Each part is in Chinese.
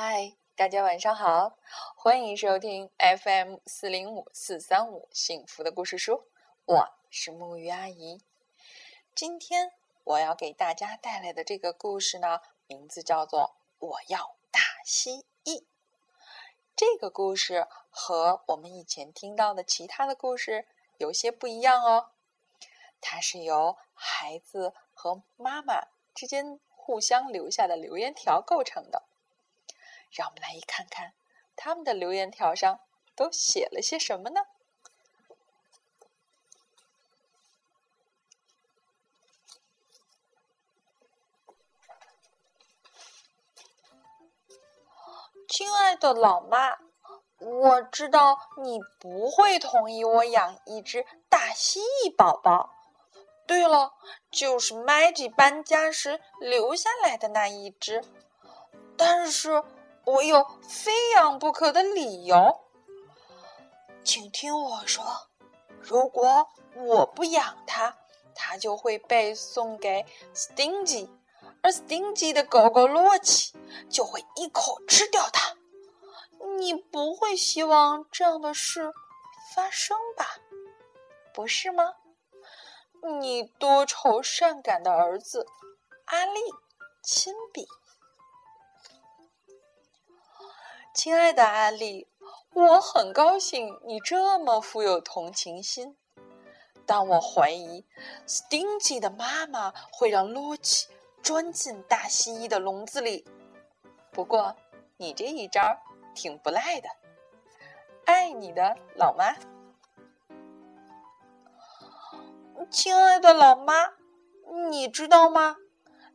嗨，大家晚上好，欢迎收听 FM 四零五四三五幸福的故事书，我是木鱼阿姨。今天我要给大家带来的这个故事呢，名字叫做《我要大蜥蜴》。这个故事和我们以前听到的其他的故事有些不一样哦，它是由孩子和妈妈之间互相留下的留言条构成的。让我们来一看看他们的留言条上都写了些什么呢？亲爱的老妈，我知道你不会同意我养一只大蜥蜴宝宝。对了，就是 Maggie 搬家时留下来的那一只，但是。我有非养不可的理由，请听我说。如果我不养它，它就会被送给 Stingy，而 Stingy 的狗狗洛奇就会一口吃掉它。你不会希望这样的事发生吧？不是吗？你多愁善感的儿子阿力，亲笔。亲爱的阿丽，我很高兴你这么富有同情心，但我怀疑 Stingy 的妈妈会让洛奇钻进大蜥蜴的笼子里。不过你这一招挺不赖的，爱你的老妈。亲爱的老妈，你知道吗？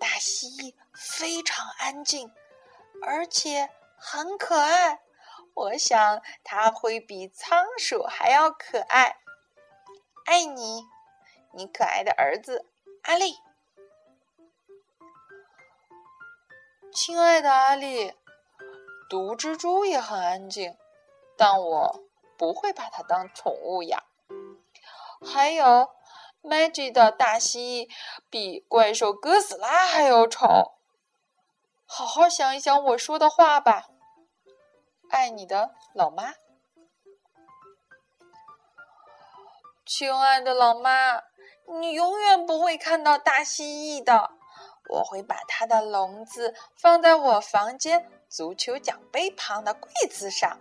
大蜥蜴非常安静，而且。很可爱，我想它会比仓鼠还要可爱。爱你，你可爱的儿子阿力。亲爱的阿力，毒蜘蛛也很安静，但我不会把它当宠物养。还有，Maggie 的大蜥蜴比怪兽哥斯拉还要丑。好好想一想我说的话吧。爱你的老妈，亲爱的老妈，你永远不会看到大蜥蜴的。我会把它的笼子放在我房间足球奖杯旁的柜子上。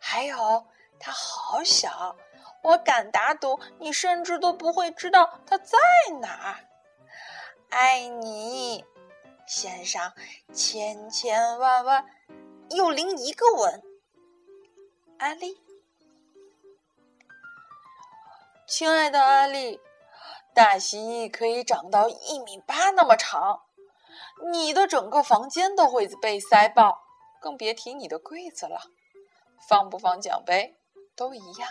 还有，它好小，我敢打赌你甚至都不会知道它在哪儿。爱你，献上千千万万。又淋一个吻，阿丽，亲爱的阿丽，大蜥蜴可以长到一米八那么长，你的整个房间都会被塞爆，更别提你的柜子了。放不放奖杯都一样。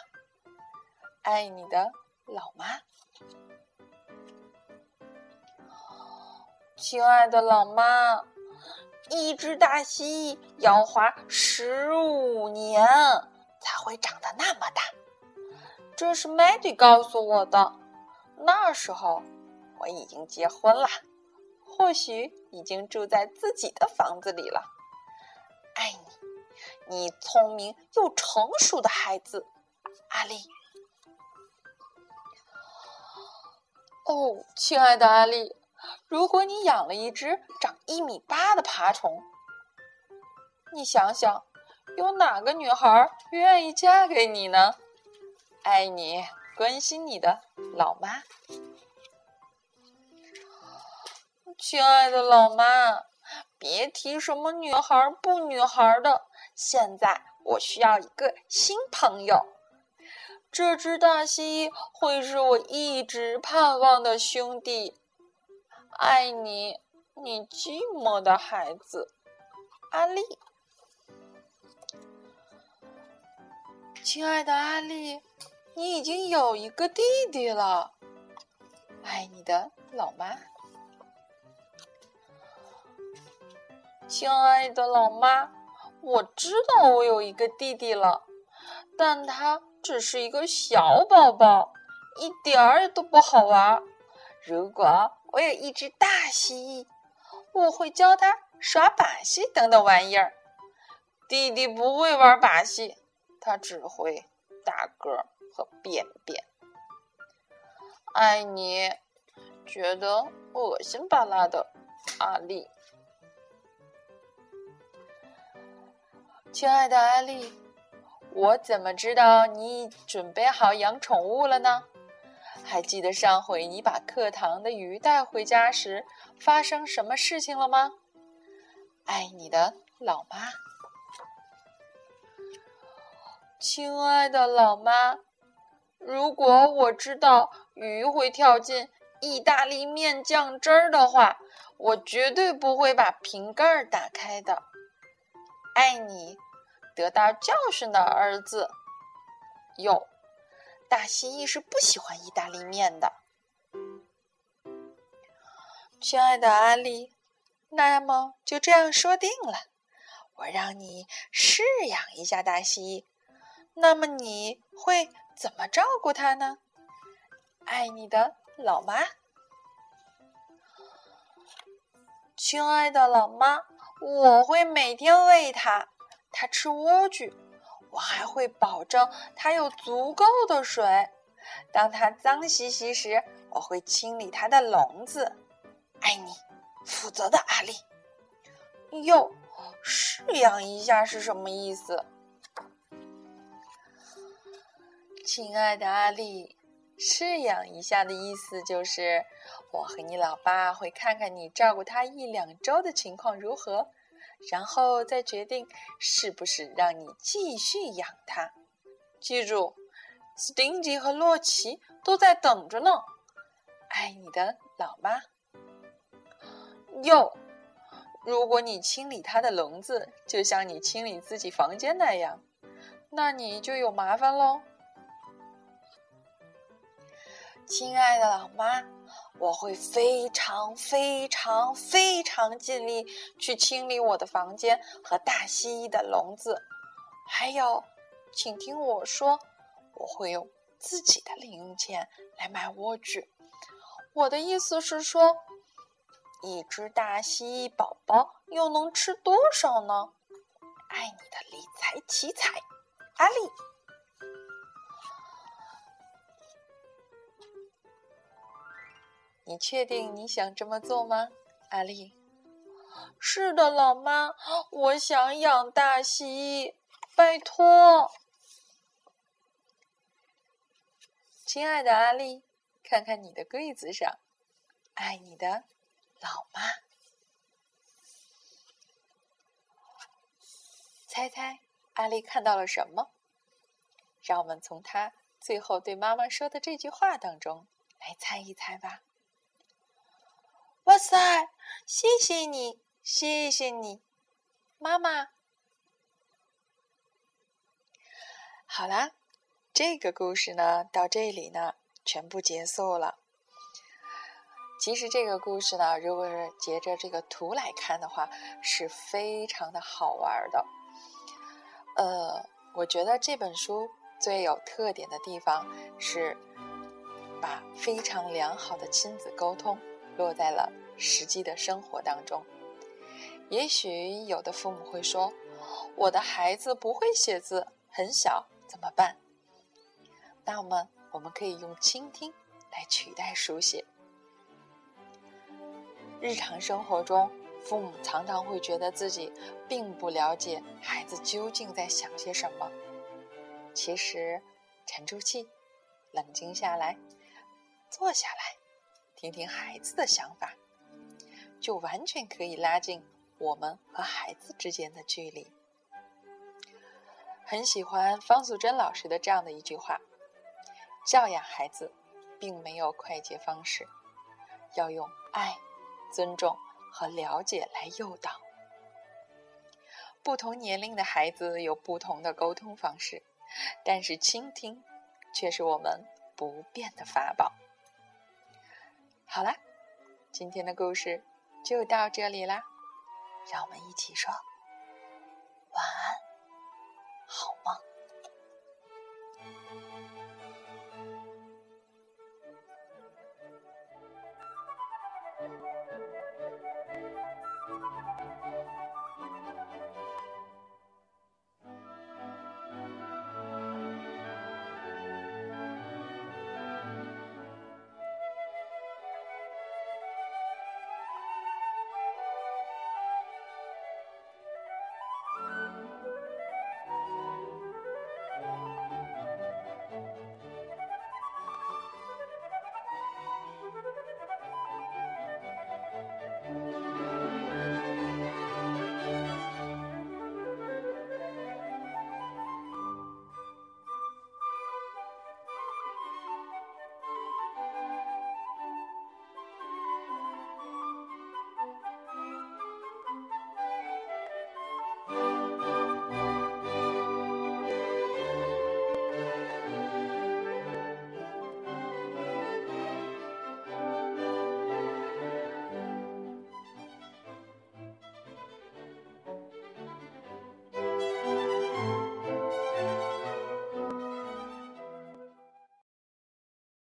爱你的老妈，亲爱的老妈。一只大蜥蜴要花十五年才会长得那么大，这是 Maddy 告诉我的。那时候我已经结婚了，或许已经住在自己的房子里了。爱你，你聪明又成熟的孩子，阿丽。哦，亲爱的阿丽。如果你养了一只长一米八的爬虫，你想想，有哪个女孩愿意嫁给你呢？爱你、关心你的老妈，亲爱的老妈，别提什么女孩不女孩的。现在我需要一个新朋友，这只大蜥蜴会是我一直盼望的兄弟。爱你，你寂寞的孩子，阿丽。亲爱的阿丽，你已经有一个弟弟了。爱你的老妈。亲爱的老妈，我知道我有一个弟弟了，但他只是一个小宝宝，一点儿都不好玩。如果我有一只大蜥蜴，我会教它耍把戏等等玩意儿。弟弟不会玩把戏，他只会打嗝和便便。爱你，觉得恶心巴拉的，阿丽。亲爱的阿丽，我怎么知道你准备好养宠物了呢？还记得上回你把课堂的鱼带回家时发生什么事情了吗？爱你的老妈。亲爱的老妈，如果我知道鱼会跳进意大利面酱汁儿的话，我绝对不会把瓶盖打开的。爱你，得到教训的儿子。有，大蜥蜴是不喜欢意大利面的。亲爱的阿丽，那么就这样说定了。我让你试养一下大蜥蜴，那么你会怎么照顾它呢？爱你的老妈。亲爱的老妈。我会每天喂它，它吃莴苣。我还会保证它有足够的水。当它脏兮兮时，我会清理它的笼子。爱你，负责的阿丽。哟，试养一下是什么意思？亲爱的阿丽，试养一下的意思就是。我和你老爸会看看你照顾它一两周的情况如何，然后再决定是不是让你继续养它。记住，Stingy 和洛奇都在等着呢。爱你的老妈。哟，如果你清理它的笼子，就像你清理自己房间那样，那你就有麻烦喽。亲爱的老妈。我会非常非常非常尽力去清理我的房间和大蜥蜴的笼子，还有，请听我说，我会用自己的零用钱来买莴苣。我的意思是说，一只大蜥蜴宝宝又能吃多少呢？爱你的理财奇才，阿丽。你确定你想这么做吗，阿丽？是的，老妈，我想养大蜥蜴，拜托。亲爱的阿丽，看看你的柜子上，爱你的老妈。猜猜阿丽看到了什么？让我们从她最后对妈妈说的这句话当中来猜一猜吧。哇塞！谢谢你，谢谢你，妈妈。好啦，这个故事呢，到这里呢，全部结束了。其实这个故事呢，如果是截着这个图来看的话，是非常的好玩的。呃，我觉得这本书最有特点的地方是，把非常良好的亲子沟通。落在了实际的生活当中。也许有的父母会说：“我的孩子不会写字，很小，怎么办？”那么，我们可以用倾听来取代书写。日常生活中，父母常常会觉得自己并不了解孩子究竟在想些什么。其实，沉住气，冷静下来，坐下来。听听孩子的想法，就完全可以拉近我们和孩子之间的距离。很喜欢方素珍老师的这样的一句话：“教养孩子，并没有快捷方式，要用爱、尊重和了解来诱导。不同年龄的孩子有不同的沟通方式，但是倾听却是我们不变的法宝。”好了，今天的故事就到这里啦，让我们一起说。